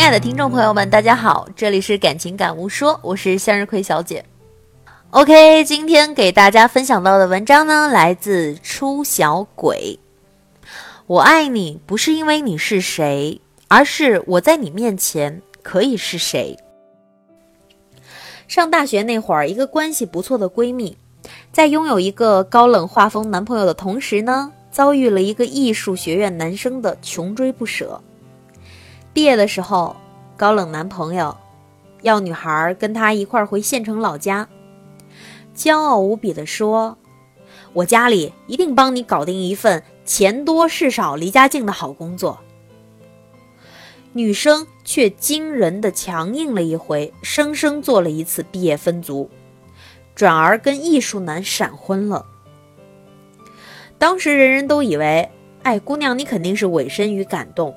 亲爱的听众朋友们，大家好，这里是感情感悟说，我是向日葵小姐。OK，今天给大家分享到的文章呢，来自初小鬼。我爱你不是因为你是谁，而是我在你面前可以是谁。上大学那会儿，一个关系不错的闺蜜，在拥有一个高冷画风男朋友的同时呢，遭遇了一个艺术学院男生的穷追不舍。毕业的时候，高冷男朋友要女孩跟他一块回县城老家，骄傲无比地说：“我家里一定帮你搞定一份钱多事少、离家近的好工作。”女生却惊人的强硬了一回，生生做了一次毕业分组，转而跟艺术男闪婚了。当时人人都以为，哎，姑娘你肯定是委身于感动。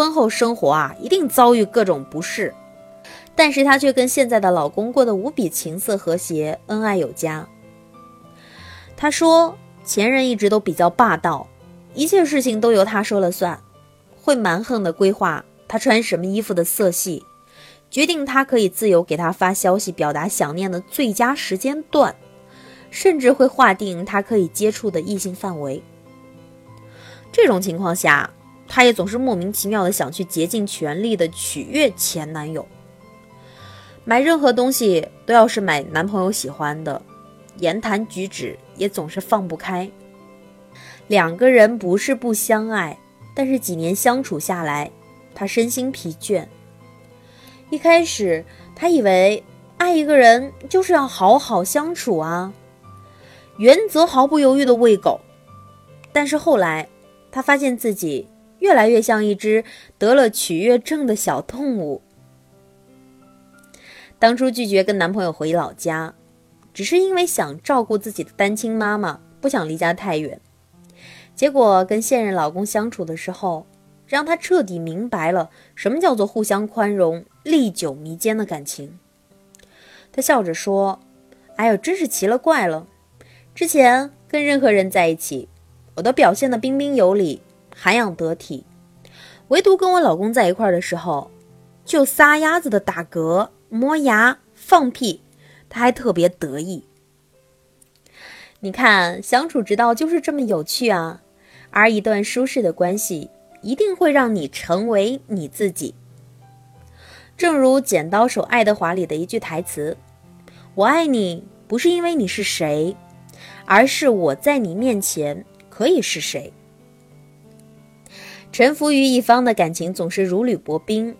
婚后生活啊，一定遭遇各种不适，但是她却跟现在的老公过得无比情色和谐，恩爱有加。她说，前任一直都比较霸道，一切事情都由他说了算，会蛮横的规划他穿什么衣服的色系，决定他可以自由给他发消息表达想念的最佳时间段，甚至会划定他可以接触的异性范围。这种情况下。她也总是莫名其妙的想去竭尽全力的取悦前男友，买任何东西都要是买男朋友喜欢的，言谈举止也总是放不开。两个人不是不相爱，但是几年相处下来，她身心疲倦。一开始，她以为爱一个人就是要好好相处啊，原则毫不犹豫的喂狗。但是后来，她发现自己。越来越像一只得了取悦症的小动物。当初拒绝跟男朋友回老家，只是因为想照顾自己的单亲妈妈，不想离家太远。结果跟现任老公相处的时候，让她彻底明白了什么叫做互相宽容、历久弥坚的感情。她笑着说：“哎呦，真是奇了怪了！之前跟任何人在一起，我都表现的彬彬有礼。”涵养得体，唯独跟我老公在一块儿的时候，就撒丫子的打嗝、磨牙、放屁，他还特别得意。你看，相处之道就是这么有趣啊！而一段舒适的关系，一定会让你成为你自己。正如《剪刀手爱德华》里的一句台词：“我爱你，不是因为你是谁，而是我在你面前可以是谁。”臣服于一方的感情总是如履薄冰，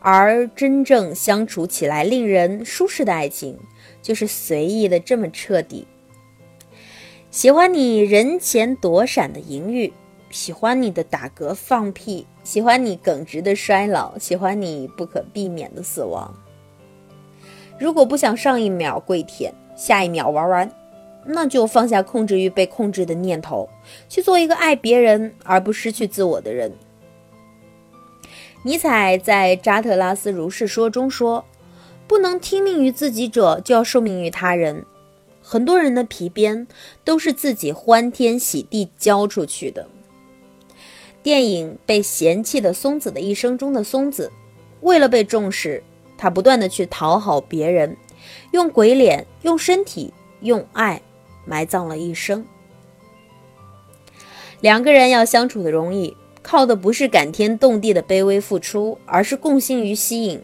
而真正相处起来令人舒适的爱情，就是随意的这么彻底。喜欢你人前躲闪的淫欲，喜欢你的打嗝放屁，喜欢你耿直的衰老，喜欢你不可避免的死亡。如果不想上一秒跪舔，下一秒玩完。那就放下控制欲被控制的念头，去做一个爱别人而不失去自我的人。尼采在《扎特拉斯如是说》中说：“不能听命于自己者，就要受命于他人。”很多人的皮鞭都是自己欢天喜地交出去的。电影《被嫌弃的松子的一生》中的松子，为了被重视，他不断的去讨好别人，用鬼脸，用身体，用爱。埋葬了一生。两个人要相处的容易，靠的不是感天动地的卑微付出，而是共性与吸引。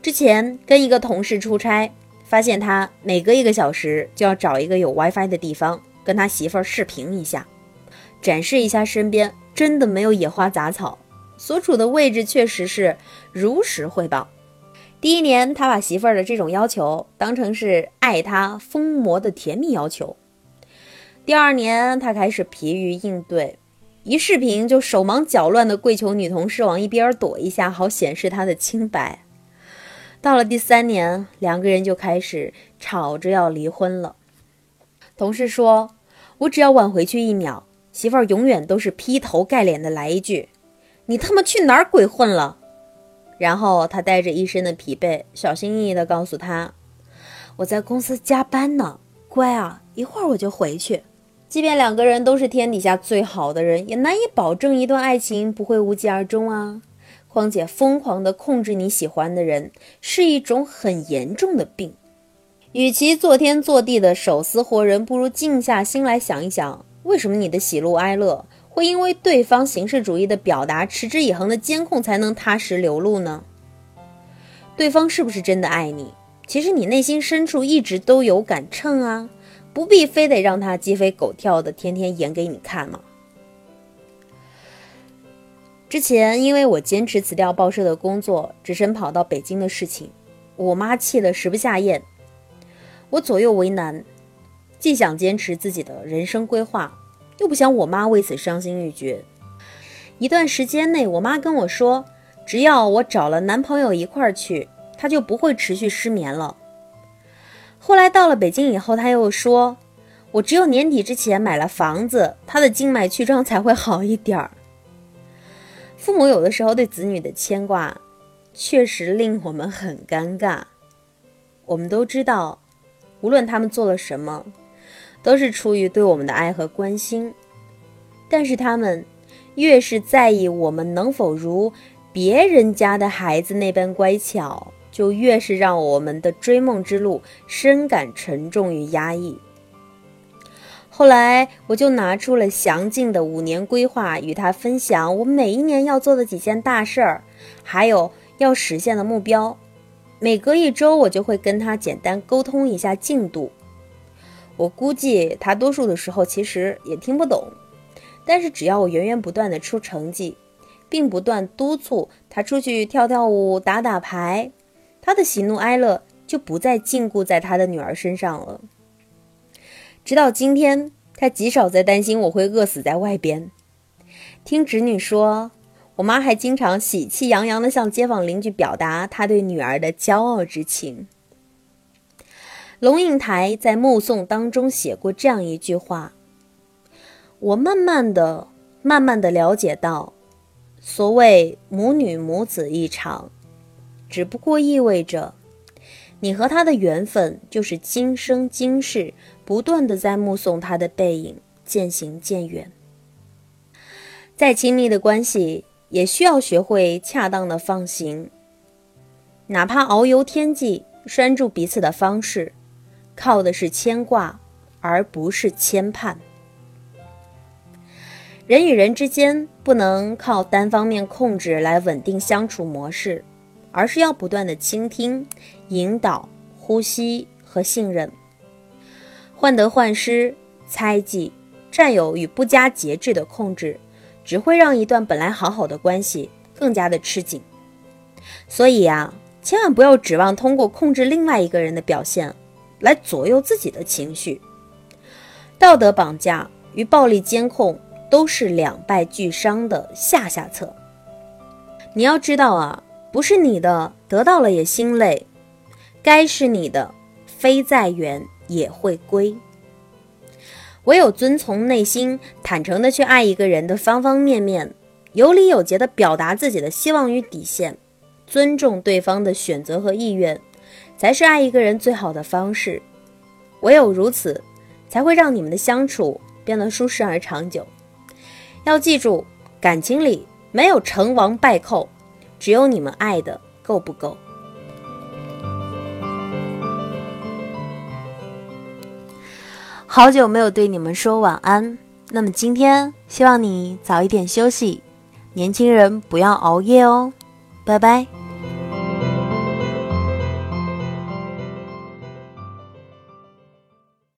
之前跟一个同事出差，发现他每隔一个小时就要找一个有 WiFi 的地方，跟他媳妇儿视频一下，展示一下身边真的没有野花杂草，所处的位置确实是如实汇报。第一年，他把媳妇儿的这种要求当成是爱他疯魔的甜蜜要求。第二年，他开始疲于应对，一视频就手忙脚乱的跪求女同事往一边躲一下，好显示他的清白。到了第三年，两个人就开始吵着要离婚了。同事说：“我只要晚回去一秒，媳妇儿永远都是劈头盖脸的来一句：‘你他妈去哪儿鬼混了？’”然后他带着一身的疲惫，小心翼翼地告诉他：“我在公司加班呢，乖啊，一会儿我就回去。”即便两个人都是天底下最好的人，也难以保证一段爱情不会无疾而终啊。况且疯狂地控制你喜欢的人是一种很严重的病。与其做天做地的手撕活人，不如静下心来想一想，为什么你的喜怒哀乐会因为对方形式主义的表达、持之以恒的监控才能踏实流露呢？对方是不是真的爱你？其实你内心深处一直都有杆秤啊，不必非得让他鸡飞狗跳的天天演给你看嘛。之前因为我坚持辞掉报社的工作，只身跑到北京的事情，我妈气得食不下咽。我左右为难，既想坚持自己的人生规划，又不想我妈为此伤心欲绝。一段时间内，我妈跟我说，只要我找了男朋友一块儿去，她就不会持续失眠了。后来到了北京以后，她又说，我只有年底之前买了房子，她的静脉曲张才会好一点儿。父母有的时候对子女的牵挂，确实令我们很尴尬。我们都知道。无论他们做了什么，都是出于对我们的爱和关心。但是他们越是在意我们能否如别人家的孩子那般乖巧，就越是让我们的追梦之路深感沉重与压抑。后来，我就拿出了详尽的五年规划与他分享，我每一年要做的几件大事儿，还有要实现的目标。每隔一周，我就会跟他简单沟通一下进度。我估计他多数的时候其实也听不懂，但是只要我源源不断的出成绩，并不断督促他出去跳跳舞、打打牌，他的喜怒哀乐就不再禁锢在他的女儿身上了。直到今天，他极少再担心我会饿死在外边。听侄女说。我妈还经常喜气洋洋地向街坊邻居表达她对女儿的骄傲之情。龙应台在《目送》当中写过这样一句话：“我慢慢的、慢慢的了解到，所谓母女母子一场，只不过意味着，你和他的缘分就是今生今世不断的在目送他的背影渐行渐远。再亲密的关系。”也需要学会恰当的放行，哪怕遨游天际，拴住彼此的方式，靠的是牵挂，而不是牵绊。人与人之间不能靠单方面控制来稳定相处模式，而是要不断的倾听、引导、呼吸和信任。患得患失、猜忌、占有与不加节制的控制。只会让一段本来好好的关系更加的吃紧，所以呀，千万不要指望通过控制另外一个人的表现来左右自己的情绪。道德绑架与暴力监控都是两败俱伤的下下策。你要知道啊，不是你的得到了也心累，该是你的飞再远也会归。唯有遵从内心，坦诚的去爱一个人的方方面面，有礼有节的表达自己的希望与底线，尊重对方的选择和意愿，才是爱一个人最好的方式。唯有如此，才会让你们的相处变得舒适而长久。要记住，感情里没有成王败寇，只有你们爱的够不够。好久没有对你们说晚安，那么今天希望你早一点休息，年轻人不要熬夜哦，拜拜。